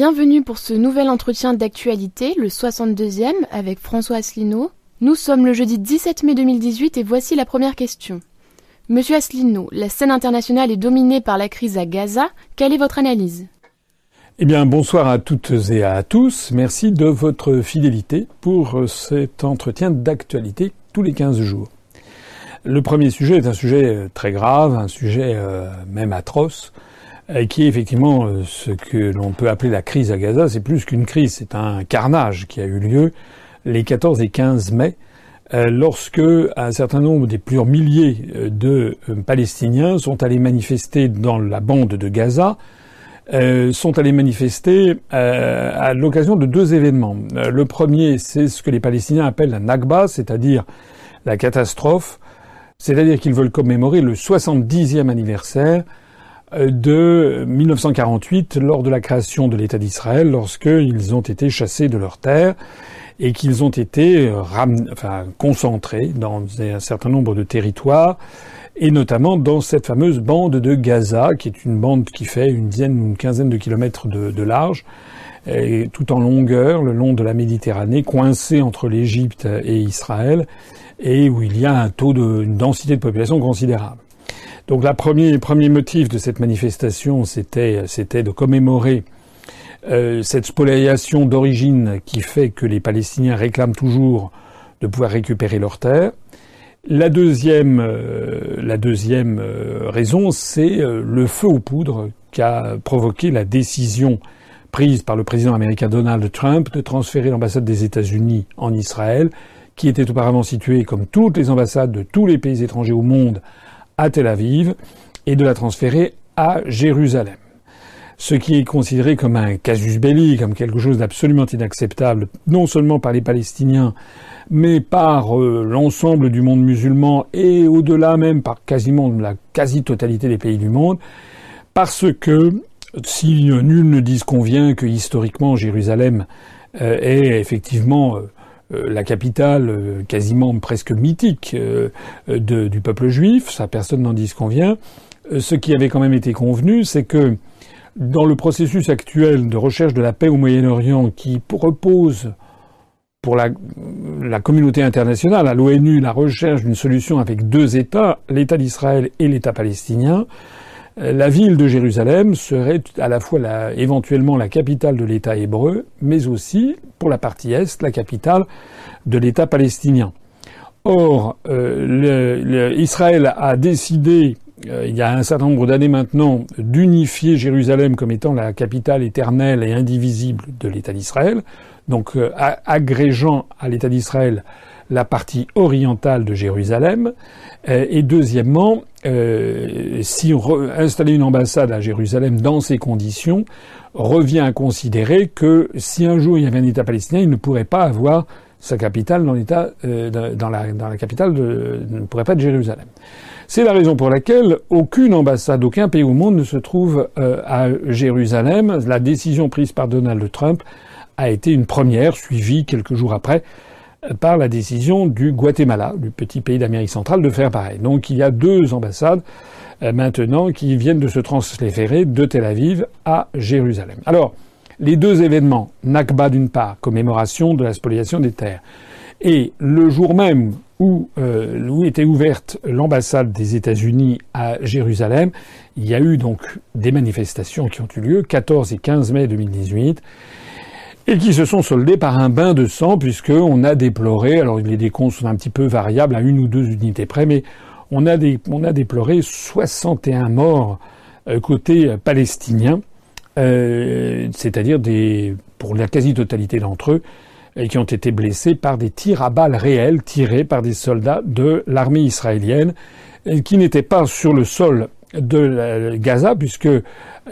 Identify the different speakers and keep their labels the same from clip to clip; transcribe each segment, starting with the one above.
Speaker 1: Bienvenue pour ce nouvel entretien d'actualité, le 62e, avec François Asselineau. Nous sommes le jeudi 17 mai 2018 et voici la première question. Monsieur Asselineau, la scène internationale est dominée par la crise à Gaza. Quelle est votre analyse?
Speaker 2: Eh bien, bonsoir à toutes et à tous. Merci de votre fidélité pour cet entretien d'actualité tous les 15 jours. Le premier sujet est un sujet euh, très grave, un sujet euh, même atroce, qui est effectivement ce que l'on peut appeler la crise à Gaza. C'est plus qu'une crise, c'est un carnage qui a eu lieu les 14 et 15 mai, lorsque un certain nombre des plusieurs milliers de Palestiniens sont allés manifester dans la bande de Gaza, euh, sont allés manifester euh, à l'occasion de deux événements. Euh, le premier, c'est ce que les Palestiniens appellent la Nakba, c'est-à-dire la catastrophe, c'est-à-dire qu'ils veulent commémorer le 70e anniversaire de 1948 lors de la création de l'État d'Israël, lorsqu'ils ont été chassés de leur terre et qu'ils ont été enfin, concentrés dans un certain nombre de territoires et notamment dans cette fameuse bande de Gaza, qui est une bande qui fait une dizaine ou une quinzaine de kilomètres de, large, et tout en longueur, le long de la Méditerranée, coincée entre l'Égypte et Israël, et où il y a un taux de, une densité de population considérable. Donc le premier, premier motif de cette manifestation, c'était, de commémorer euh, cette spoliation d'origine qui fait que les Palestiniens réclament toujours de pouvoir récupérer leurs terres. La deuxième, euh, la euh, raison, c'est le feu aux poudres qu'a provoqué la décision prise par le président américain Donald Trump de transférer l'ambassade des États-Unis en Israël, qui était auparavant située, comme toutes les ambassades de tous les pays étrangers au monde, à Tel Aviv, et de la transférer à Jérusalem. Ce qui est considéré comme un casus belli, comme quelque chose d'absolument inacceptable, non seulement par les Palestiniens, mais par euh, l'ensemble du monde musulman et au-delà même par quasiment la quasi-totalité des pays du monde, parce que si nul ne disconvient que historiquement Jérusalem euh, est effectivement euh, la capitale quasiment presque mythique du peuple juif, ça personne n'en disconvient, ce qui avait quand même été convenu, c'est que dans le processus actuel de recherche de la paix au Moyen-Orient qui repose pour la, la communauté internationale, à l'ONU, la recherche d'une solution avec deux États, l'État d'Israël et l'État palestinien, euh, la ville de Jérusalem serait à la fois éventuellement la capitale de l'État hébreu, mais aussi, pour la partie Est, la capitale de l'État palestinien. Or, euh, Israël a décidé, euh, il y a un certain nombre d'années maintenant, d'unifier Jérusalem comme étant la capitale éternelle et indivisible de l'État d'Israël, donc euh, agrégeant à l'État d'Israël la partie orientale de Jérusalem, euh, et deuxièmement, euh, si on installer une ambassade à Jérusalem dans ces conditions, revient à considérer que si un jour il y avait un État palestinien, il ne pourrait pas avoir sa capitale dans l'État, dans, la, dans la capitale de, ne pourrait pas être Jérusalem. C'est la raison pour laquelle aucune ambassade, aucun pays au monde ne se trouve à Jérusalem. La décision prise par Donald Trump a été une première, suivie quelques jours après par la décision du Guatemala, du petit pays d'Amérique centrale, de faire pareil. Donc il y a deux ambassades euh, maintenant qui viennent de se transférer de Tel Aviv à Jérusalem. Alors, les deux événements, Nakba d'une part, commémoration de la spoliation des terres, et le jour même où, euh, où était ouverte l'ambassade des États-Unis à Jérusalem, il y a eu donc des manifestations qui ont eu lieu, 14 et 15 mai 2018, et qui se sont soldés par un bain de sang, puisqu'on a déploré, alors les décomptes sont un petit peu variables à une ou deux unités près, mais on a, on a déploré 61 morts euh, côté palestinien, euh, c'est-à-dire pour la quasi-totalité d'entre eux, et qui ont été blessés par des tirs à balles réels tirés par des soldats de l'armée israélienne, qui n'étaient pas sur le sol de Gaza, puisque euh,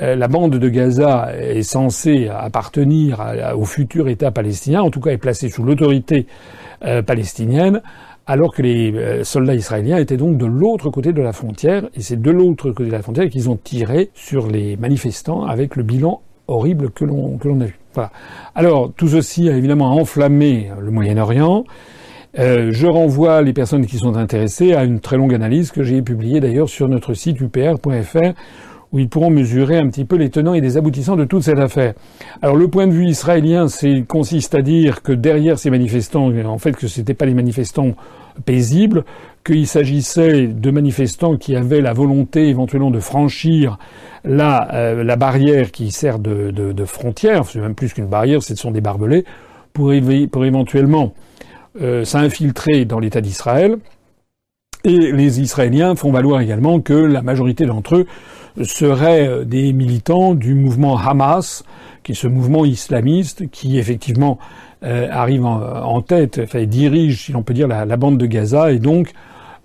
Speaker 2: la bande de Gaza est censée appartenir au futur État palestinien, en tout cas est placée sous l'autorité euh, palestinienne, alors que les euh, soldats israéliens étaient donc de l'autre côté de la frontière, et c'est de l'autre côté de la frontière qu'ils ont tiré sur les manifestants avec le bilan horrible que l'on a vu. Alors tout ceci a évidemment enflammé le Moyen-Orient. Euh, je renvoie les personnes qui sont intéressées à une très longue analyse que j'ai publiée d'ailleurs sur notre site upr.fr où ils pourront mesurer un petit peu les tenants et les aboutissants de toute cette affaire. Alors le point de vue israélien, c'est consiste à dire que derrière ces manifestants, en fait, que c'était pas des manifestants paisibles, qu'il s'agissait de manifestants qui avaient la volonté éventuellement de franchir la, euh, la barrière qui sert de, de, de frontière, c'est même plus qu'une barrière, ce sont des barbelés, pour éventuellement euh, s'infiltrer dans l'État d'Israël. Et les Israéliens font valoir également que la majorité d'entre eux seraient euh, des militants du mouvement Hamas, qui est ce mouvement islamiste qui effectivement euh, arrive en, tête, enfin dirige, si l'on peut dire, la, la, bande de Gaza, et donc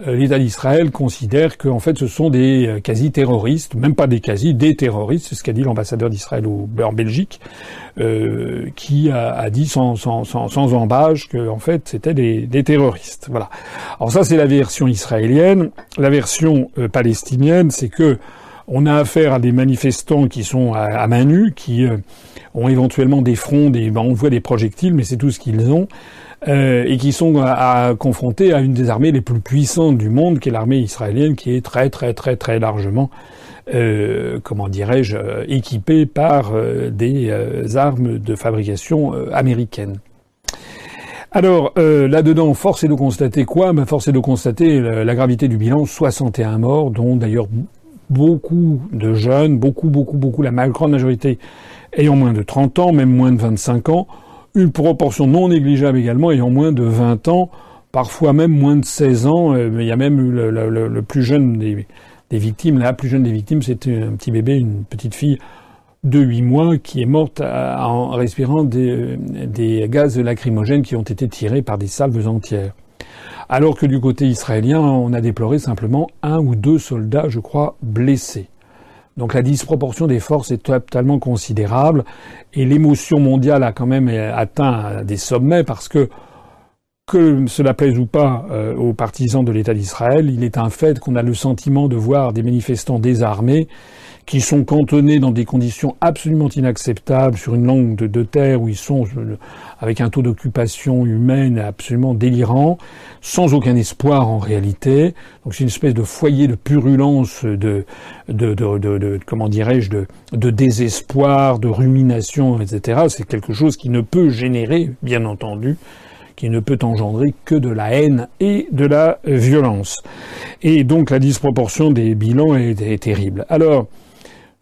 Speaker 2: l'État d'Israël considère qu'en fait ce sont des euh, quasi-terroristes, même pas des quasi, des terroristes, c'est ce qu'a dit l'ambassadeur d'Israël en Belgique, euh, qui a, a dit sans, sans, sans, sans embâche que en fait c'était des, des, terroristes. Voilà. Alors ça c'est la version israélienne. La version euh, palestinienne, c'est que on a affaire à des manifestants qui sont à, à main nue, qui ont éventuellement des fronts, des, ben, on voit des projectiles, mais c'est tout ce qu'ils ont. Euh, et qui sont à, confrontés à une des armées les plus puissantes du monde, qui est l'armée israélienne, qui est très très très très largement, euh, comment dirais-je, euh, équipée par des armes de fabrication américaine. Alors là-dedans, force est de constater quoi? Ben, Force est de constater la, la gravité du bilan, 61 morts, dont d'ailleurs beaucoup de jeunes, beaucoup, beaucoup, beaucoup, la grande majorité ayant moins de 30 ans, même moins de 25 ans, une proportion non négligeable également ayant moins de 20 ans, parfois même moins de 16 ans. Euh, il y a même eu le, plus jeune des, victimes, la plus jeune des victimes, c'était un petit bébé, une petite fille de 8 mois qui est morte en respirant des, des gaz lacrymogènes qui ont été tirés par des salves entières. Alors que du côté israélien, on a déploré simplement un ou deux soldats, je crois, blessés. Donc la disproportion des forces est totalement considérable. Et l'émotion mondiale a quand même atteint des sommets parce que que cela plaise ou pas euh, aux partisans de l'État d'Israël, il est un fait qu'on a le sentiment de voir des manifestants désarmés qui sont cantonnés dans des conditions absolument inacceptables sur une langue de, terre où ils sont avec un taux d'occupation humaine absolument délirant, sans aucun espoir en réalité. Donc c'est une espèce de foyer de purulence, de, de, de, comment dirais-je, de, désespoir, de rumination, etc. C'est quelque chose qui ne peut générer, bien entendu, qui ne peut engendrer que de la haine et de la violence. Et donc la disproportion des bilans est terrible. Alors,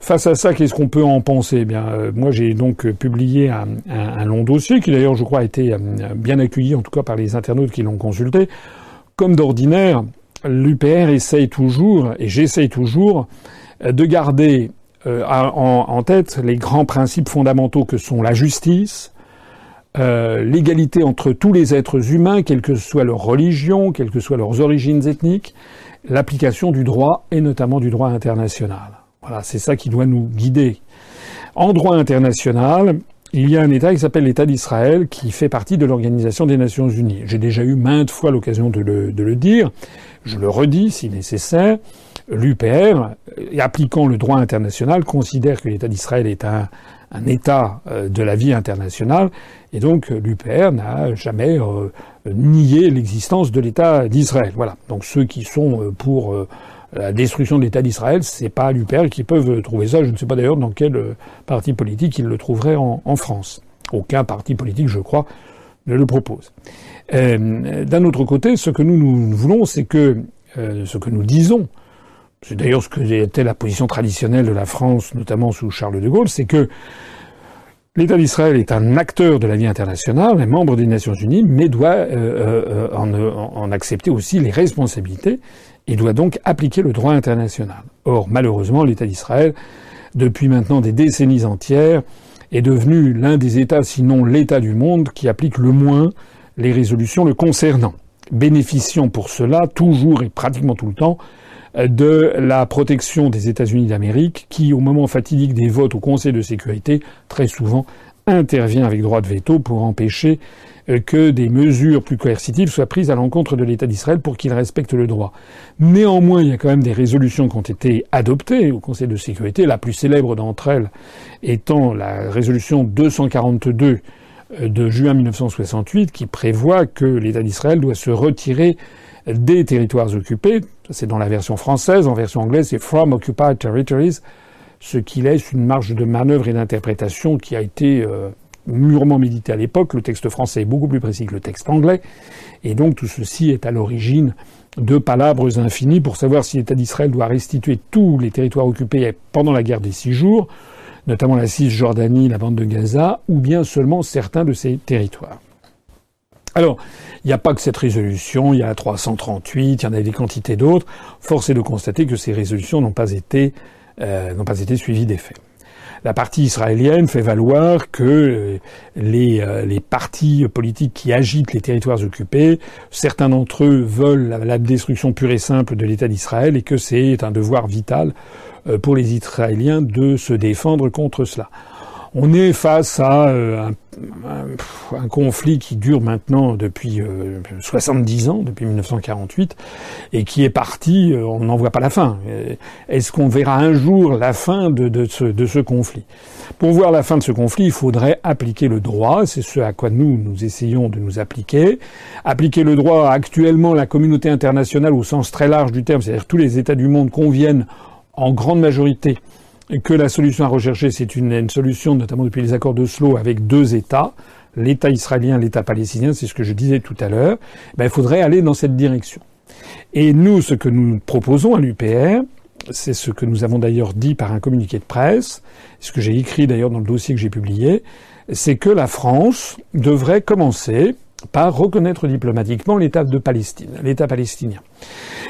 Speaker 2: Face à ça, qu'est-ce qu'on peut en penser? Eh Bien, euh, moi, j'ai donc euh, publié un, long dossier qui, d'ailleurs, je crois, a été euh, bien accueilli, en tout cas par les internautes qui l'ont consulté. Comme d'ordinaire, l'UPR essaye toujours, et j'essaye toujours, de garder en, en, tête les grands principes fondamentaux que sont la justice, l'égalité entre tous les êtres humains, quelle que soit leur religion, quelles que soient leurs origines ethniques, l'application du droit et notamment du droit international. Voilà, c'est ça qui doit nous guider. En droit international, il y a un État qui s'appelle l'État d'Israël qui fait partie de l'Organisation des Nations Unies. J'ai déjà eu maintes fois l'occasion de le, dire. Je le redis si nécessaire. L'UPR, euh, appliquant le droit international, considère que l'État d'Israël est un, État euh, de la vie internationale. Et donc l'UPR n'a jamais euh, nié l'existence de l'État d'Israël. Voilà. Donc ceux qui sont pour la destruction de l'État d'Israël, c'est pas l'UPR qui peuvent trouver ça. Je ne sais pas d'ailleurs dans quel euh, parti politique ils le trouveraient en, France. Aucun parti politique, je crois, ne le propose. Euh, D'un autre côté, ce que nous, nous voulons, c'est que euh, ce que nous disons, c'est d'ailleurs ce que était la position traditionnelle de la France, notamment sous Charles de Gaulle, c'est que L'État d'Israël est un acteur de la vie internationale, un membre des Nations Unies, mais doit en, accepter aussi les responsabilités il doit donc appliquer le droit international. Or, malheureusement, l'État d'Israël, depuis maintenant des décennies entières, est devenu l'un des États, sinon l'État du monde, qui applique le moins les résolutions le concernant, bénéficiant pour cela toujours et pratiquement tout le temps de la protection des États-Unis d'Amérique, qui, au moment fatidique des votes au Conseil de sécurité, très souvent intervient avec droit de veto pour empêcher que des mesures plus coercitives soient prises à l'encontre de l'État d'Israël pour qu'il respecte le droit. Néanmoins, il y a quand même des résolutions qui ont été adoptées au Conseil de sécurité, la plus célèbre d'entre elles étant la résolution 242 euh, de juin 1968 qui prévoit que l'État d'Israël doit se retirer des territoires occupés. C'est dans la version française. En version anglaise, c'est From Occupied Territories. ce qui laisse une marge de manœuvre et d'interprétation qui a été euh, mûrement méditée à l'époque. Le texte français est beaucoup plus précis que le texte anglais, et donc tout ceci est à l'origine de palabres infinies pour savoir si l'État d'Israël doit restituer tous les territoires occupés pendant la guerre des six jours, notamment la Cisjordanie, la bande de Gaza, ou bien seulement certains de ces territoires. Alors, il n'y a pas que cette résolution, il y a la 338, il y en a des quantités d'autres. Force est de constater que ces résolutions n'ont pas été, euh, pas été suivies des faits. La partie israélienne fait valoir que euh, les, euh, les partis politiques qui agitent les territoires occupés, certains d'entre eux veulent la, destruction pure et simple de l'État d'Israël et que c'est un devoir vital euh, pour les Israéliens de se défendre contre cela. On est face à un un, conflit qui dure maintenant depuis 70 euh, ans, depuis 1948, et qui est parti, euh, on n'en voit pas la fin. Euh, est-ce qu'on verra un jour la fin de, de, ce, de, ce, conflit? Pour voir la fin de ce conflit, il faudrait appliquer le droit, c'est ce à quoi nous, nous essayons de nous appliquer. Appliquer le droit, actuellement, la communauté internationale au sens très large du terme, c'est-à-dire tous les États du monde conviennent en grande majorité que la solution à rechercher, c'est une, solution, notamment depuis les accords d'Oslo, avec deux États, l'État israélien, l'État palestinien, c'est ce que je disais tout à l'heure, ben, il faudrait aller dans cette direction. Et nous, ce que nous proposons à l'UPR, c'est ce que nous avons d'ailleurs dit par un communiqué de presse, ce que j'ai écrit d'ailleurs dans le dossier que j'ai publié, c'est que la France devrait commencer par reconnaître diplomatiquement l'État de Palestine, l'État palestinien.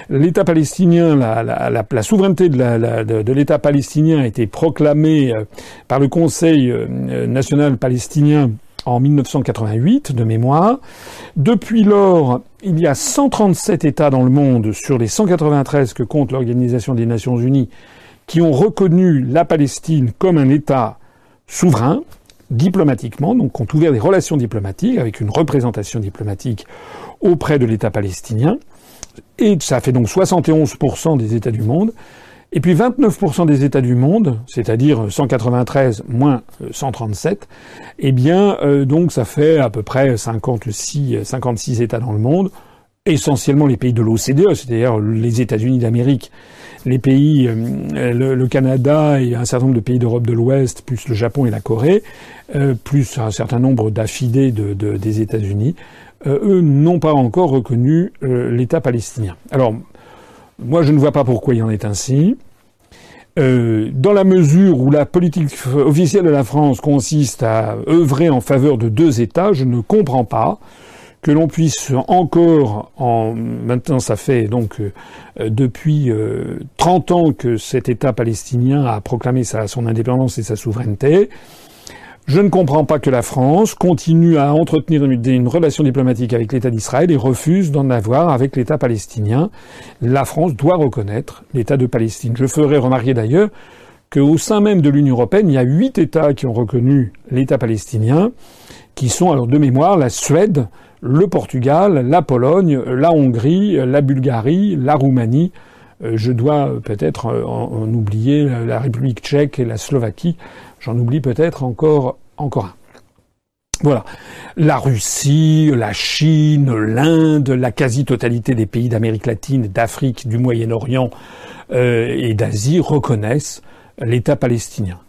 Speaker 2: L'État palestinien, la, souveraineté de, de l'État palestinien a été proclamée euh, par le Conseil euh, national palestinien en 1988 de mémoire. Depuis lors, il y a 137 États dans le monde sur les 193 que compte l'Organisation des Nations Unies qui ont reconnu la Palestine comme un État souverain, diplomatiquement, donc ont ouvert des relations diplomatiques avec une représentation diplomatique auprès de l'État palestinien. Et ça fait donc 71% des États du monde. Et puis 29% des États du monde, c'est-à-dire 193 moins 137, eh bien, euh, donc ça fait à peu près 56, 56 États dans le monde, essentiellement les pays de l'OCDE, c'est-à-dire les États-Unis d'Amérique, les pays, euh, le, Canada et un certain nombre de pays d'Europe de l'Ouest, plus le Japon et la Corée, euh, plus un certain nombre d'affidés de, des États-Unis, euh, eux n'ont pas encore reconnu l'État palestinien. Alors, moi, je ne vois pas pourquoi il en est ainsi. dans la mesure où la politique officielle de la France consiste à œuvrer en faveur de deux États, je ne comprends pas que l'on puisse encore, en, maintenant ça fait donc euh, depuis 30 euh, ans que cet État palestinien a proclamé sa, son indépendance et sa souveraineté, je ne comprends pas que la France continue à entretenir une, une relation diplomatique avec l'État d'Israël et refuse d'en avoir avec l'État palestinien. La France doit reconnaître l'État de Palestine. Je ferai remarquer d'ailleurs qu'au sein même de l'Union européenne, il y a huit États qui ont reconnu l'État palestinien, qui sont alors de mémoire la Suède, le Portugal, la Pologne, la Hongrie, la Bulgarie, la Roumanie. Euh, je dois peut-être en, oublier la République tchèque et la Slovaquie. J'en oublie peut-être encore, encore un. Voilà. La Russie, la Chine, l'Inde, la quasi-totalité des pays d'Amérique latine, d'Afrique, du Moyen-Orient euh, et d'Asie reconnaissent l'État palestinien.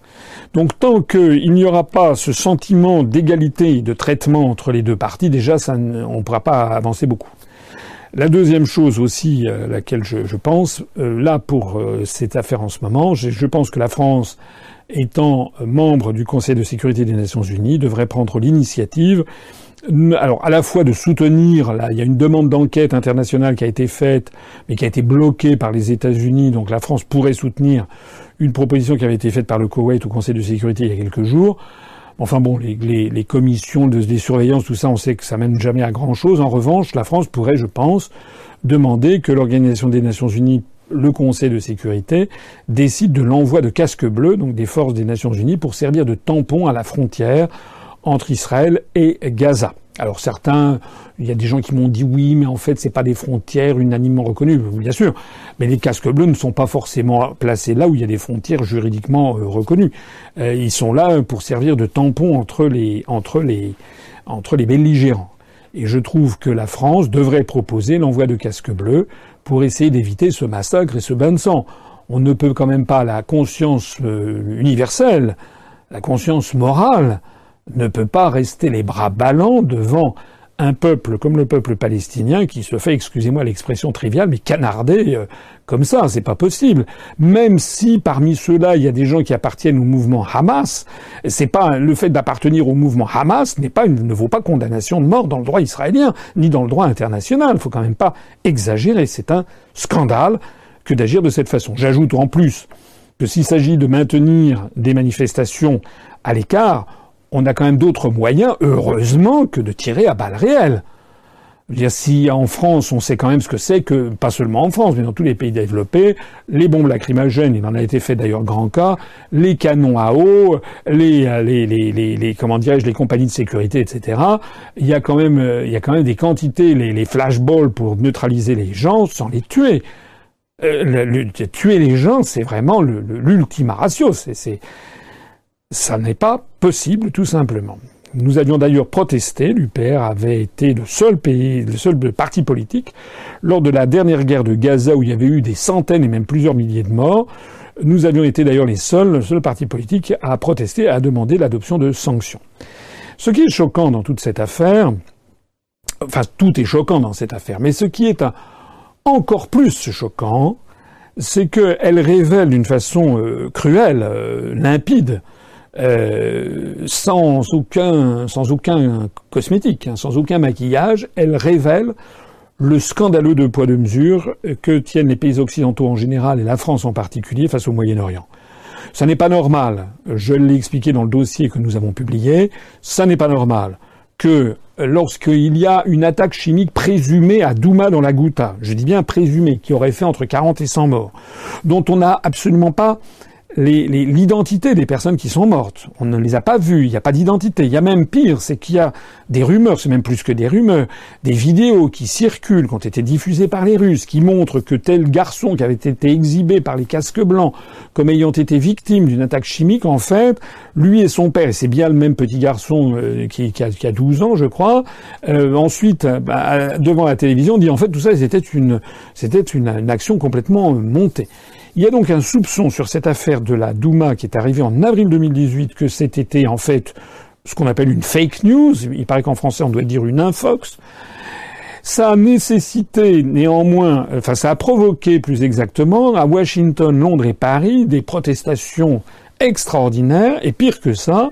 Speaker 2: Donc tant qu'il n'y aura pas ce sentiment d'égalité et de traitement entre les deux parties, déjà ça, on ne pourra pas avancer beaucoup. La deuxième chose aussi à laquelle je, pense, euh, là pour euh, cette affaire en ce moment, je, pense que la France, étant membre du Conseil de sécurité des Nations Unies, devrait prendre l'initiative alors à la fois de soutenir, là, il y a une demande d'enquête internationale qui a été faite, mais qui a été bloquée par les États-Unis, donc la France pourrait soutenir une proposition qui avait été faite par le Koweït au Conseil de sécurité il y a quelques jours. Enfin bon, les, commissions de, des surveillances, tout ça, on sait que ça mène jamais à grand chose. En revanche, la France pourrait, je pense, demander que l'Organisation des Nations Unies, le Conseil de sécurité, décide de l'envoi de casques bleus, donc des forces des Nations Unies, pour servir de tampon à la frontière entre Israël et Gaza. Alors certains, il y a des gens qui m'ont dit oui, mais en fait c'est pas des frontières unanimement reconnues, bien sûr. Mais les casques bleus ne sont pas forcément placés là où il y a des frontières juridiquement euh, reconnues. Euh, ils sont là pour servir de tampon entre les entre les entre les belligérants. Et je trouve que la France devrait proposer l'envoi de casques bleus pour essayer d'éviter ce massacre et ce bain de sang. on ne peut quand même pas, la conscience euh, universelle, la conscience morale, ne peut pas rester les bras ballants devant un peuple comme le peuple palestinien qui se fait, excusez-moi l'expression triviale, mais canarder euh, comme ça, c'est pas possible. Même si parmi ceux-là il y a des gens qui appartiennent au mouvement Hamas, c'est pas le fait d'appartenir au mouvement Hamas n'est pas ne vaut pas condamnation de mort dans le droit israélien ni dans le droit international. Il faut quand même pas exagérer. C'est un scandale que d'agir de cette façon. J'ajoute en plus que s'il s'agit de maintenir des manifestations à l'écart, on a quand même d'autres moyens, heureusement, que de tirer à balles réelles. Si en France, on sait quand même ce que c'est que, pas seulement en France, mais dans tous les pays développés, les bombes lacrymogènes, il en a été fait d'ailleurs grand cas, les canons à eau, les, les, les, les, comment dirais-je, les compagnies de sécurité, etc. Il y a quand même, il y a quand même des quantités, les, les flashballs pour neutraliser les gens sans les tuer. Euh, tuer les gens, c'est vraiment l'ultima ratio. C'est, ça n'est pas possible, tout simplement. Nous avions d'ailleurs protesté, l'UPR avait été le seul pays, le seul parti politique, lors de la dernière guerre de Gaza où il y avait eu des centaines et même plusieurs milliers de morts. Nous avions été d'ailleurs les seuls, le seul parti politique à protester, à demander l'adoption de sanctions. Ce qui est choquant dans toute cette affaire, enfin tout est choquant dans cette affaire, mais ce qui est encore plus choquant, c'est qu'elle révèle d'une façon euh, cruelle, euh, limpide, euh, sans aucun, sans aucun cosmétique, hein, sans aucun maquillage, elle révèle le scandaleux de poids de mesure que tiennent les pays occidentaux en général et la France en particulier face au Moyen-Orient. Ça n'est pas normal, je l'ai expliqué dans le dossier que nous avons publié, ça n'est pas normal que lorsqu'il y a une attaque chimique présumée à Douma dans la Ghouta, je dis bien présumée, qui aurait fait entre 40 et 100 morts, dont on n'a absolument pas l'identité des personnes qui sont mortes. On ne les a pas vues, il n'y a pas d'identité. Il y a même pire, c'est qu'il y a des rumeurs, c'est même plus que des rumeurs, des vidéos qui circulent, qui ont été diffusées par les Russes, qui montrent que tel garçon qui avait été exhibé par les casques blancs comme ayant été victime d'une attaque chimique, en fait, lui et son père, c'est bien le même petit garçon euh, qui, qui, a, qui, a, 12 ans, je crois, euh, ensuite, bah, devant la télévision, dit en fait tout ça, c'était une, c'était une, une action complètement montée. Il y a donc un soupçon sur cette affaire de la Douma qui est arrivée en avril 2018 que été, en fait ce qu'on appelle une fake news. Il paraît qu'en français on doit dire une infox. Ça a nécessité néanmoins, enfin ça a provoqué plus exactement à Washington, Londres et Paris des protestations extraordinaires et pire que ça,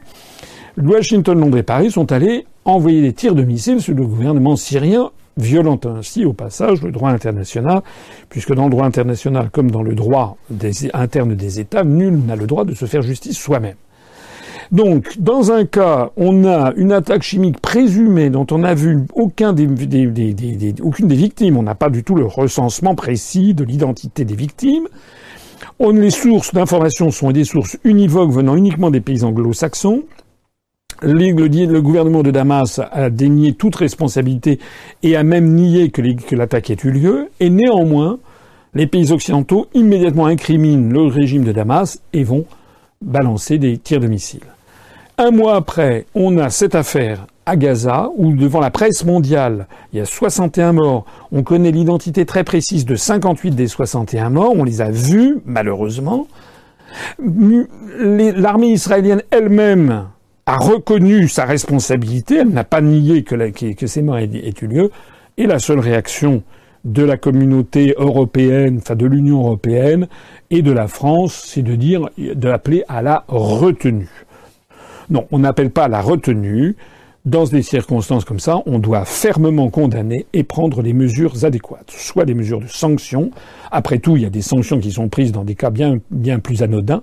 Speaker 2: Washington, Londres et Paris sont allés envoyer des tirs de missiles sur le gouvernement syrien violant ainsi au passage le droit international, puisque dans le droit international comme dans le droit interne des États, nul n'a le droit de se faire justice soi-même. Donc, dans un cas, on a une attaque chimique présumée dont on n'a vu aucune des victimes, on n'a pas du tout le recensement précis de l'identité des victimes. Les sources d'information sont des sources univoques venant uniquement des pays anglo-saxons le, gouvernement de Damas a dénié toute responsabilité et a même nié que, l'attaque ait eu lieu, et néanmoins, les pays occidentaux immédiatement incriminent le régime de Damas et vont balancer des tirs de missiles. Un mois après, on a cette affaire à Gaza, où devant la presse mondiale, il y a 61 morts. On connaît l'identité très précise de 58 des 61 morts. On les a vus, malheureusement. L'armée israélienne elle-même a reconnu sa responsabilité, elle n'a pas nié que, ces morts aient, eu lieu, et la seule réaction de la communauté européenne, enfin de l'Union européenne et de la France, c'est de dire, d'appeler à la retenue. Non, on n'appelle pas à la retenue. Dans des circonstances comme ça, on doit fermement condamner et prendre les mesures adéquates, soit des mesures de sanctions. Après tout, il y a des sanctions qui sont prises dans des cas bien plus anodins.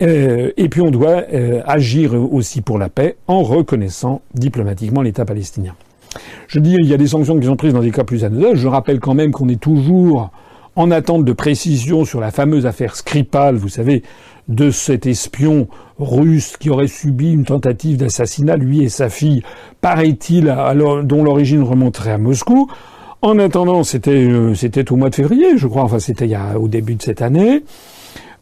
Speaker 2: Euh, et puis on doit euh, agir aussi pour la paix en reconnaissant diplomatiquement l'État palestinien. Je dis, il y a des sanctions qui sont prises dans des cas plus anodins. Je rappelle quand même qu'on est toujours en attente de précision sur la fameuse affaire Skripal, vous savez, de cet espion russe qui aurait subi une tentative d'assassinat, lui et sa fille, paraît-il, dont l'origine remonterait à Moscou. En attendant, c'était euh, c'était au mois de février, je crois, enfin c'était au début de cette année.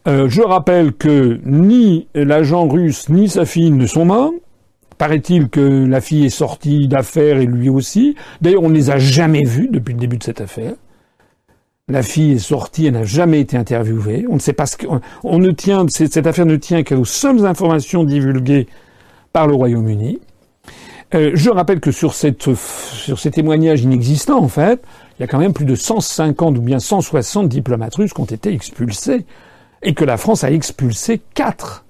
Speaker 2: Euh, je rappelle que ni l'agent russe ni sa fille ne sont morts. Paraît-il que la fille est sortie d'affaires et lui aussi. D'ailleurs, on ne les a jamais vus depuis le début de cette affaire. La fille est sortie, elle n'a jamais été interviewée. On ne sait pas ce ne cette affaire ne tient qu'aux seules informations divulguées par le Royaume-Uni. Euh, je rappelle que sur, sur ces témoignages inexistants, en fait, il y a quand même plus de 150 ou bien 160 diplomates russes qui ont été expulsés, et que la France a expulsé quatre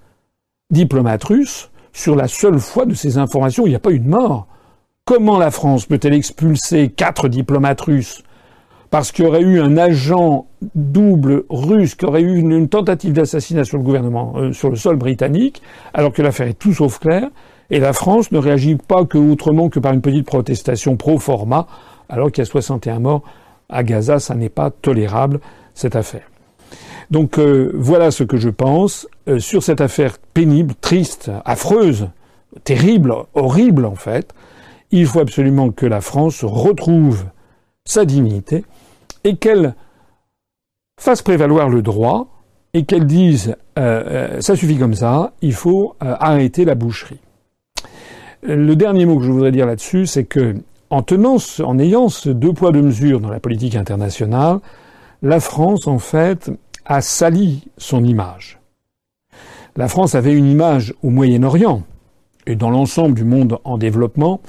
Speaker 2: diplomates russes sur la seule foi de ces informations il n'y a pas eu de mort. Comment la France peut-elle expulser quatre diplomates russes parce qu'il y aurait eu un agent double russe qui aurait eu une, tentative d'assassinat sur le gouvernement, euh, sur le sol britannique, alors que l'affaire est tout sauf claire, et la France ne réagit pas autrement que par une petite protestation pro forma, alors qu'il y a 61 morts à Gaza, ça n'est pas tolérable cette affaire. Donc euh, voilà ce que je pense euh, sur cette affaire pénible, triste, affreuse, terrible, horrible en fait. Il faut absolument que la France retrouve sa dignité et qu'elle fasse prévaloir le droit et qu'elle dise euh, ça suffit comme ça, il faut arrêter la boucherie. Le dernier mot que je voudrais dire là-dessus, c'est que en tenant, en ayant ce deux poids deux mesures dans la politique internationale, la France en fait a sali son image. La France avait une image au Moyen-Orient et dans l'ensemble du monde en développement,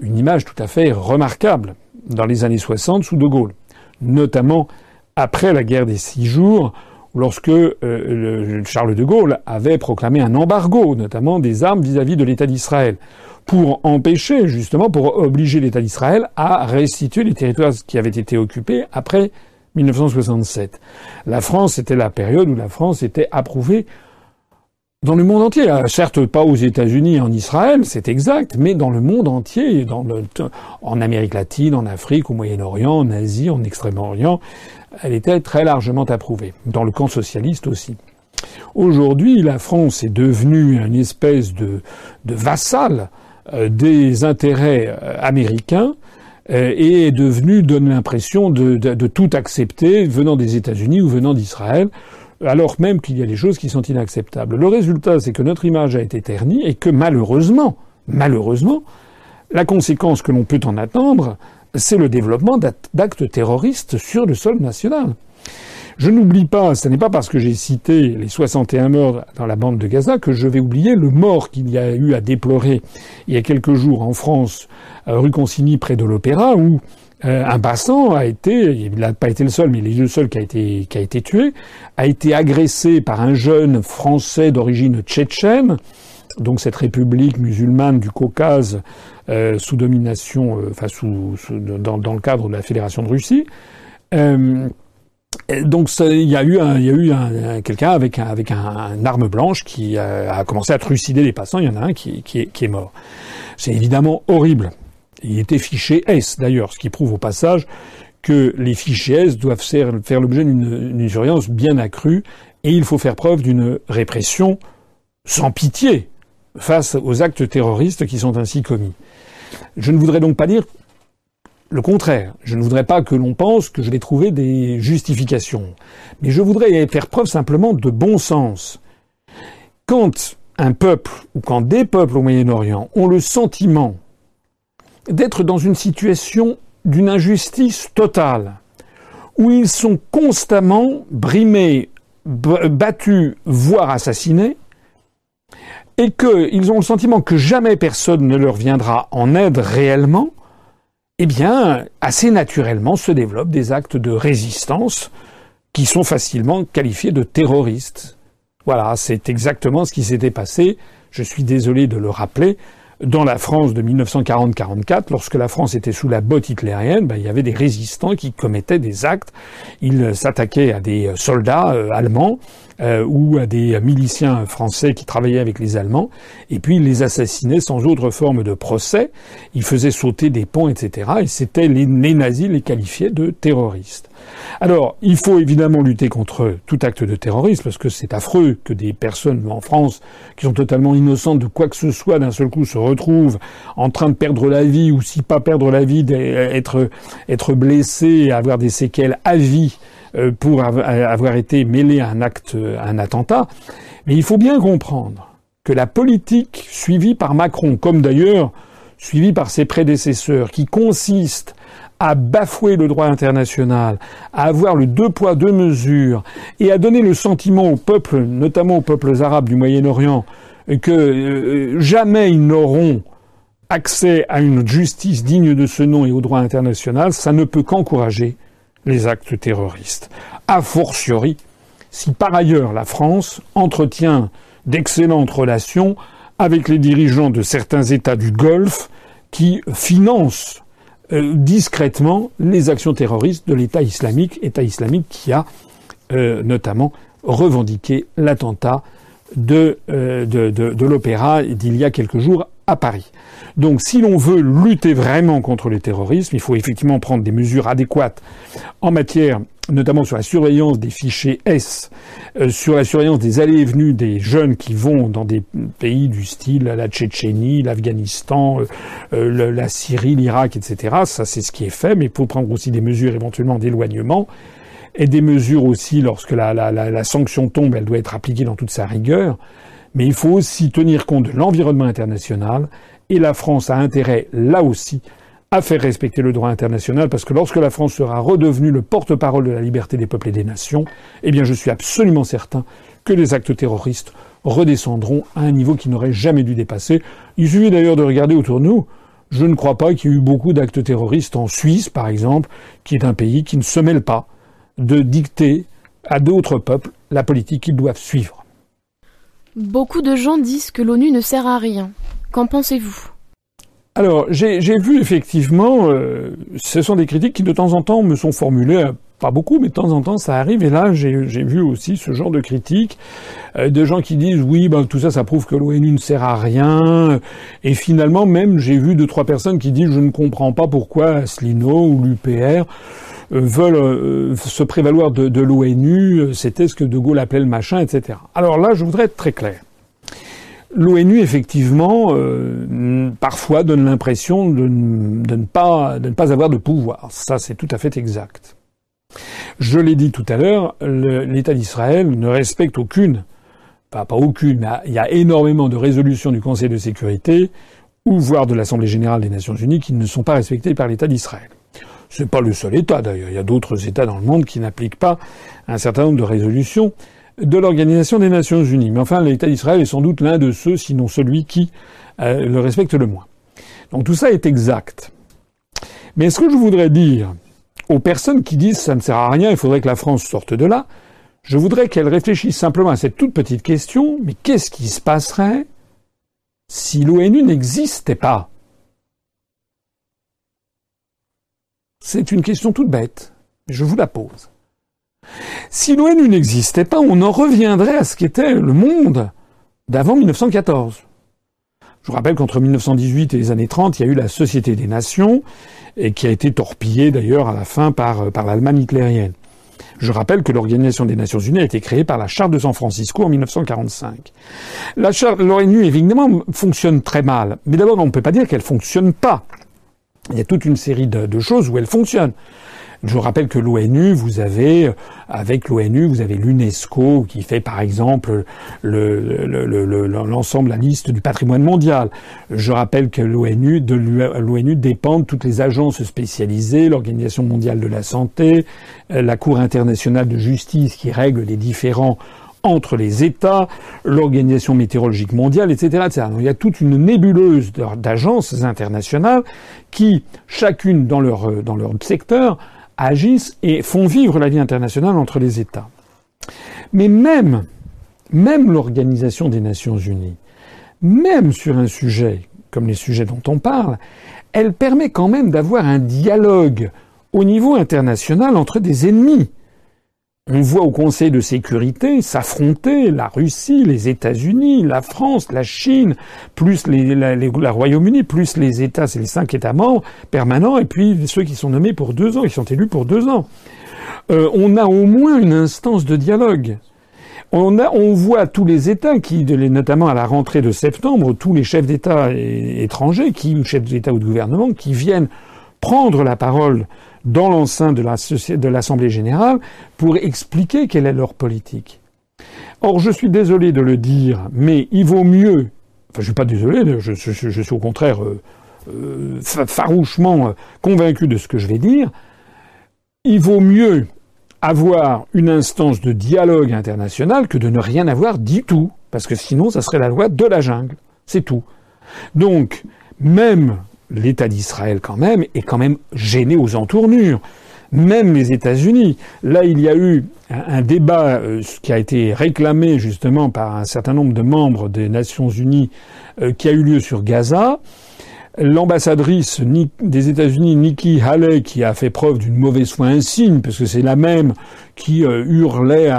Speaker 2: une image tout à fait remarquable dans les années 60 sous De Gaulle, notamment après la guerre des six jours, lorsque euh, Charles de Gaulle avait proclamé un embargo, notamment des armes vis-à-vis de l'État d'Israël, pour empêcher, justement, pour obliger l'État d'Israël à restituer les territoires qui avaient été occupés après 1967. La France, c'était la période où la France était approuvée dans le monde entier. Euh, certes, pas aux États-Unis, en Israël, c'est exact, mais dans le monde entier, en Amérique latine, en Afrique, au Moyen-Orient, en Asie, en Extrême-Orient, elle était très largement approuvée. Dans le camp socialiste aussi. Aujourd'hui, la France est devenue une espèce de, vassal euh, des intérêts euh, américains et est devenu donne l'impression de, de, tout accepter venant des États-Unis ou venant d'Israël, alors même qu'il y a des choses qui sont inacceptables. Le résultat, c'est que notre image a été ternie et que malheureusement, malheureusement, la conséquence que l'on peut en attendre, c'est le développement d'actes terroristes sur le sol national. Je n'oublie pas, ce n'est pas parce que j'ai cité les 61 morts dans la bande de Gaza que je vais oublier le mort qu'il y a eu à déplorer il y a quelques jours en France, rue Consigny, près de l'Opéra, où euh, un passant a été, il n'a pas été le seul, mais il est le seul qui a été, tué, a été agressé par un jeune français d'origine tchétchène, donc cette république musulmane du Caucase euh, sous domination, euh, enfin sous, dans, le cadre de la Fédération de Russie. Euh, donc il y a eu, quelqu'un avec, un, arme blanche qui a, commencé à trucider les passants. Il y en a un qui, est, mort. C'est évidemment horrible. Il était fiché S d'ailleurs, ce qui prouve au passage que les fichiers S doivent faire l'objet d'une surveillance bien accrue et il faut faire preuve d'une répression sans pitié face aux actes terroristes qui sont ainsi commis. Je ne voudrais donc pas dire le contraire. Je ne voudrais pas que l'on pense que je vais trouver des justifications. Mais je voudrais faire preuve simplement de bon sens. Quand un peuple, ou quand des peuples au Moyen-Orient ont le sentiment d'être dans une situation d'une injustice totale, où ils sont constamment brimés, battus, voire assassinés, et qu'ils ont le sentiment que jamais personne ne leur viendra en aide réellement, eh bien, assez naturellement se développent des actes de résistance qui sont facilement qualifiés de terroristes. Voilà, c'est exactement ce qui s'était passé, je suis désolé de le rappeler, dans la France de 1940-44, lorsque la France était sous la botte hitlérienne, ben, il y avait des résistants qui commettaient des actes. Ils s'attaquaient à des soldats euh, allemands euh, ou à des miliciens français qui travaillaient avec les Allemands, et puis ils les assassinaient sans autre forme de procès. Ils faisaient sauter des ponts, etc. Et c'était les, les nazis les qualifiaient de terroristes. Alors, il faut évidemment lutter contre tout acte de terrorisme, parce que c'est affreux que des personnes en France qui sont totalement innocentes de quoi que ce soit d'un seul coup se retrouvent en train de perdre la vie, ou si pas perdre la vie, d'être être blessés, avoir des séquelles à vie euh, pour avoir été mêlés à un acte, à un attentat. Mais il faut bien comprendre que la politique suivie par Macron, comme d'ailleurs suivie par ses prédécesseurs, qui consiste à bafouer le droit international, à avoir le deux poids deux mesures et à donner le sentiment aux peuples, notamment aux peuples arabes du Moyen-Orient, que euh, jamais ils n'auront accès à une justice digne de ce nom et au droit international, ça ne peut qu'encourager les actes terroristes. A fortiori, si par ailleurs la France entretient d'excellentes relations avec les dirigeants de certains États du Golfe qui financent euh, discrètement les actions terroristes de l'État islamique, État islamique qui a euh, notamment revendiqué l'attentat euh, de, de l'opéra d'il y a quelques jours à Paris. Donc si l'on veut lutter vraiment contre le terrorisme, il faut effectivement prendre des mesures adéquates en matière notamment sur la surveillance des fichiers S, euh, sur la surveillance des allées et venues des jeunes qui vont dans des pays du style la Tchétchénie, l'Afghanistan, euh, euh, la Syrie, l'Irak, etc. Ça, c'est ce qui est fait, mais il faut prendre aussi des mesures éventuellement d'éloignement et des mesures aussi lorsque la, sanction tombe, elle doit être appliquée dans toute sa rigueur. Mais il faut aussi tenir compte de l'environnement international et la France a intérêt, là aussi, à faire respecter le droit international, parce que lorsque la France sera redevenue le porte-parole de la liberté des peuples et des nations, eh bien je suis absolument certain que les actes terroristes redescendront à un niveau qui n'aurait jamais dû dépasser. Il suffit d'ailleurs de regarder autour de nous. Je ne crois pas qu'il y ait eu beaucoup d'actes terroristes en Suisse, par exemple, qui est un pays qui ne se mêle pas de dicter à d'autres peuples la politique qu'ils doivent suivre.
Speaker 1: Beaucoup de gens disent que l'ONU ne sert à rien. Qu'en pensez-vous?
Speaker 2: Alors, j'ai vu effectivement, euh, ce sont des critiques qui de temps en temps me sont formulées, euh, pas beaucoup, mais de temps en temps ça arrive. Et là, j'ai vu aussi ce genre de critiques euh, de gens qui disent oui, ben, tout ça, ça prouve que l'ONU ne sert à rien. Et finalement, même j'ai vu deux trois personnes qui disent je ne comprends pas pourquoi Asselineau ou l'UPR veulent se prévaloir de, de l'ONU. C'était ce que De Gaulle appelait le machin, etc. Alors là, je voudrais être très clair. L'ONU, effectivement, euh, parfois donne l'impression de, ne pas, de ne pas avoir de pouvoir. Ça, c'est tout à fait exact. Je l'ai dit tout à l'heure, l'État d'Israël ne respecte aucune, pas, pas aucune, mais il y a énormément de résolutions du Conseil de sécurité ou voire de l'Assemblée générale des Nations unies qui ne sont pas respectées par l'État d'Israël. C'est pas le seul État d'ailleurs. Il y a d'autres États dans le monde qui n'appliquent pas un certain nombre de résolutions de l'Organisation des Nations Unies. Mais enfin, l'État d'Israël est sans doute l'un de ceux, sinon celui qui euh, le respecte le moins. Donc tout ça est exact. Mais ce que je voudrais dire aux personnes qui disent ça ne sert à rien, il faudrait que la France sorte de là, je voudrais qu'elles réfléchissent simplement à cette toute petite question, mais qu'est-ce qui se passerait si l'ONU n'existait pas? C'est une question toute bête, je vous la pose. Si l'ONU n'existait pas, on en reviendrait à ce qu'était le monde d'avant 1914. Je vous rappelle qu'entre 1918 et les années 30, il y a eu la Société des Nations, qui a été torpillée d'ailleurs à la fin par, par l'Allemagne hitlérienne. Je rappelle que l'Organisation des Nations Unies a été créée par la Charte de San Francisco en 1945. La Charte, l'ONU évidemment fonctionne très mal, mais d'abord on ne peut pas dire qu'elle fonctionne pas. Il y a toute une série de, choses où elle fonctionne. Je rappelle que l'ONU, vous avez, euh, avec l'ONU, vous avez l'UNESCO qui fait par exemple l'ensemble, le, la liste du patrimoine mondial. Je rappelle que l'ONU, de l'ONU dépendent toutes les agences spécialisées, l'Organisation mondiale de la santé, euh, la Cour internationale de justice qui règle les différents entre les États, l'Organisation météorologique mondiale, etc., etc. Donc, il y a toute une nébuleuse d'agences internationales qui, chacune dans leur, euh, dans leur secteur, agissent et font vivre la vie internationale entre les États. Mais même, même l'Organisation des Nations Unies, même sur un sujet comme les sujets dont on parle, elle permet quand même d'avoir un dialogue au niveau international entre des ennemis. On voit au Conseil de sécurité s'affronter la Russie, les États-Unis, la France, la Chine, plus la, Royaume-Uni, plus les États, c'est les cinq États membres permanents, et puis ceux qui sont nommés pour deux ans, qui sont élus pour deux ans. Euh, on a au moins une instance de dialogue. On, on voit tous les États qui, notamment à la rentrée de septembre, tous les chefs d'État étrangers, qui, chefs d'État ou de gouvernement, qui viennent prendre la parole dans l'enceinte de l'Assemblée générale pour expliquer quelle est leur politique. Or, je suis désolé de le dire, mais il vaut mieux, enfin je suis pas désolé, je, suis au contraire euh, euh, farouchement convaincu de ce que je vais dire, il vaut mieux avoir une instance de dialogue international que de ne rien avoir du tout, parce que sinon ça serait la loi de la jungle, c'est tout. Donc, même l'État d'Israël quand même est quand même gêné aux entournures. Même les États-Unis. Là, il y a eu un, débat euh, qui a été réclamé justement par un certain nombre de membres des Nations Unies euh, qui a eu lieu sur Gaza l'ambassadrice des États-Unis, Nikki Haley, qui a fait preuve d'une mauvaise foi insigne, parce que c'est la même qui euh, hurlait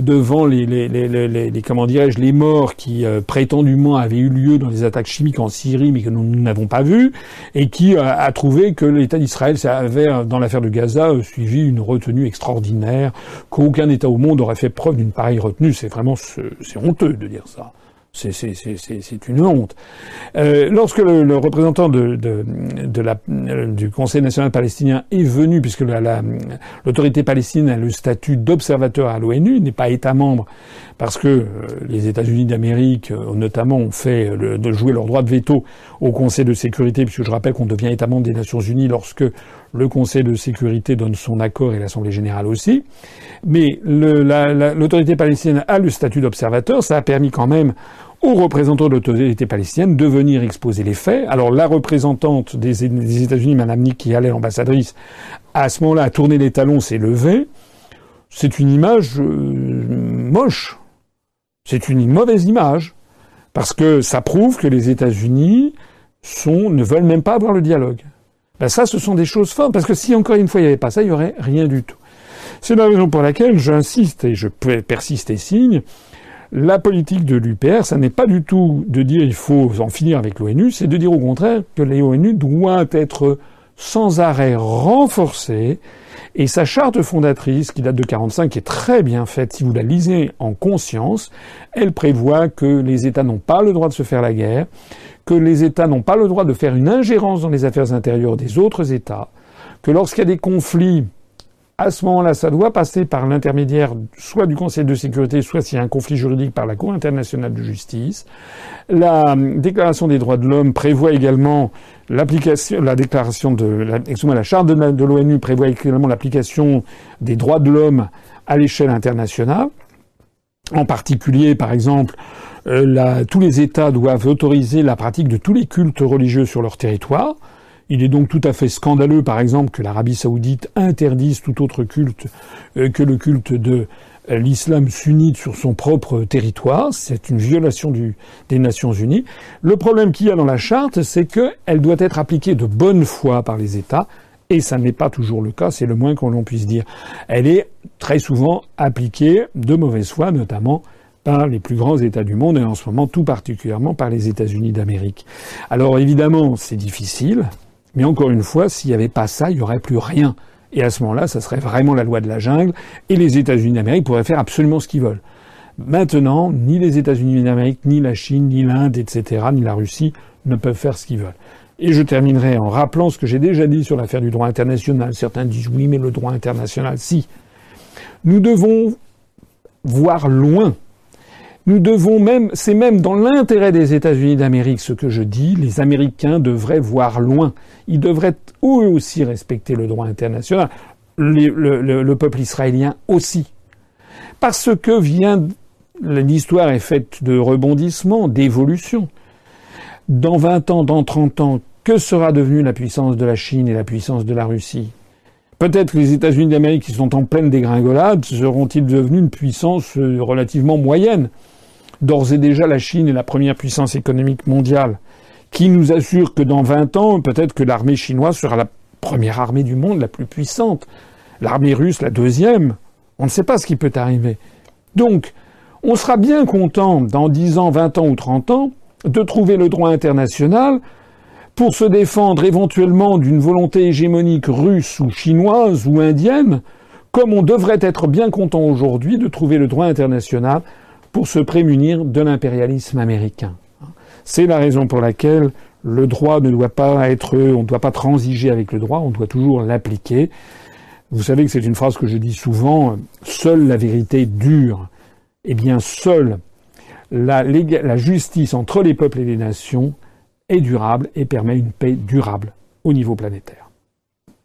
Speaker 2: devant les, les, les, les, comment dirais-je les morts qui euh, prétendument avaient eu lieu dans des attaques chimiques en Syrie, mais que nous n'avons pas vu, et qui euh, a trouvé que l'État d'Israël avait dans l'affaire de Gaza suivi une retenue extraordinaire, qu'aucun État au monde aurait fait preuve d'une pareille retenue. C'est vraiment c'est honteux de dire ça. C'est une honte. Euh, lorsque le, représentant la, du Conseil national palestinien est venu, puisque l'autorité palestinienne a le statut d'observateur à l'ONU, n'est pas État membre, parce que euh, les États-Unis d'Amérique, euh, notamment, ont fait le, de jouer leur droit de veto au Conseil de sécurité, puisque je rappelle qu'on devient État membre des Nations Unies lorsque le Conseil de sécurité donne son accord et l'Assemblée générale aussi. Mais l'autorité palestinienne a le statut d'observateur. Ça a permis quand même aux représentants de l'autorité palestinienne de venir exposer les faits. Alors la représentante des, États-Unis, Madame Nikki Haley, l'ambassadrice, à ce moment-là a tourné les talons, s'est levée. C'est une image euh, moche. C'est une mauvaise image. Parce que ça prouve que les États-Unis ne veulent même pas avoir le dialogue. Ben ça, ce sont des choses fortes. Parce que si encore une fois il n'y avait pas ça, il n'y aurait rien du tout. C'est la raison pour laquelle j'insiste et je persiste et signe la politique de l'UPR, ça n'est pas du tout de dire il faut en finir avec l'ONU, c'est de dire au contraire que l'ONU doit être sans arrêt renforcée et sa charte fondatrice, qui date de 45, qui est très bien faite, si vous la lisez en conscience, elle prévoit que les États n'ont pas le droit de se faire la guerre, que les États n'ont pas le droit de faire une ingérence dans les affaires intérieures des autres États, que lorsqu'il y a des conflits à ce moment-là, ça doit passer par l'intermédiaire soit du Conseil de sécurité, soit s'il y a un conflit juridique par la Cour internationale de justice. La euh, Déclaration des droits de l'homme prévoit également l'application, la déclaration de, la, excusez-moi, la charte de, l'ONU prévoit également l'application des droits de l'homme à l'échelle internationale. En particulier, par exemple, euh, tous les États doivent autoriser la pratique de tous les cultes religieux sur leur territoire. Il est donc tout à fait scandaleux, par exemple, que l'Arabie saoudite interdise tout autre culte euh, que le culte de euh, l'islam sunnite sur son propre territoire. C'est une violation des Nations Unies. Le problème qu'il y a dans la charte, c'est qu'elle doit être appliquée de bonne foi par les États. Et ça n'est pas toujours le cas, c'est le moins qu'on l'on puisse dire. Elle est très souvent appliquée de mauvaise foi, notamment par les plus grands États du monde, et en ce moment tout particulièrement par les États-Unis d'Amérique. Alors évidemment, c'est difficile, mais encore une fois, s'il n'y avait pas ça, il n'y aurait plus rien. Et à ce moment-là, ça serait vraiment la loi de la jungle, et les États-Unis d'Amérique pourraient faire absolument ce qu'ils veulent. Maintenant, ni les États-Unis d'Amérique, ni la Chine, ni l'Inde, etc., ni la Russie ne peuvent faire ce qu'ils veulent. Et je terminerai en rappelant ce que j'ai déjà dit sur l'affaire du droit international. Certains disent oui, mais le droit international, si. Nous devons voir loin nous devons même, c'est même dans l'intérêt des États-Unis d'Amérique ce que je dis, les Américains devraient voir loin. Ils devraient eux aussi respecter le droit international, le, peuple israélien aussi. Parce que vient, l'histoire est faite de rebondissements, d'évolutions. Dans 20 ans, dans 30 ans, que sera devenue la puissance de la Chine et la puissance de la Russie? Peut-être les États-Unis d'Amérique qui sont en pleine dégringolade seront-ils devenus une puissance euh, relativement moyenne D'ores et déjà, la Chine est la première puissance économique mondiale, qui nous assure que dans 20 ans, peut-être que l'armée chinoise sera la première armée du monde, la plus puissante, l'armée russe la deuxième. On ne sait pas ce qui peut arriver. Donc, on sera bien content, dans 10 ans, 20 ans ou 30 ans, de trouver le droit international pour se défendre éventuellement d'une volonté hégémonique russe ou chinoise ou indienne, comme on devrait être bien content aujourd'hui de trouver le droit international pour se prémunir de l'impérialisme américain. C'est la raison pour laquelle le droit ne doit pas être, on ne doit pas transiger avec le droit, on doit toujours l'appliquer. Vous savez que c'est une phrase que je dis souvent, seule la vérité dure. Eh bien, seule la, la justice entre les peuples et les nations est durable et permet une paix durable au niveau planétaire.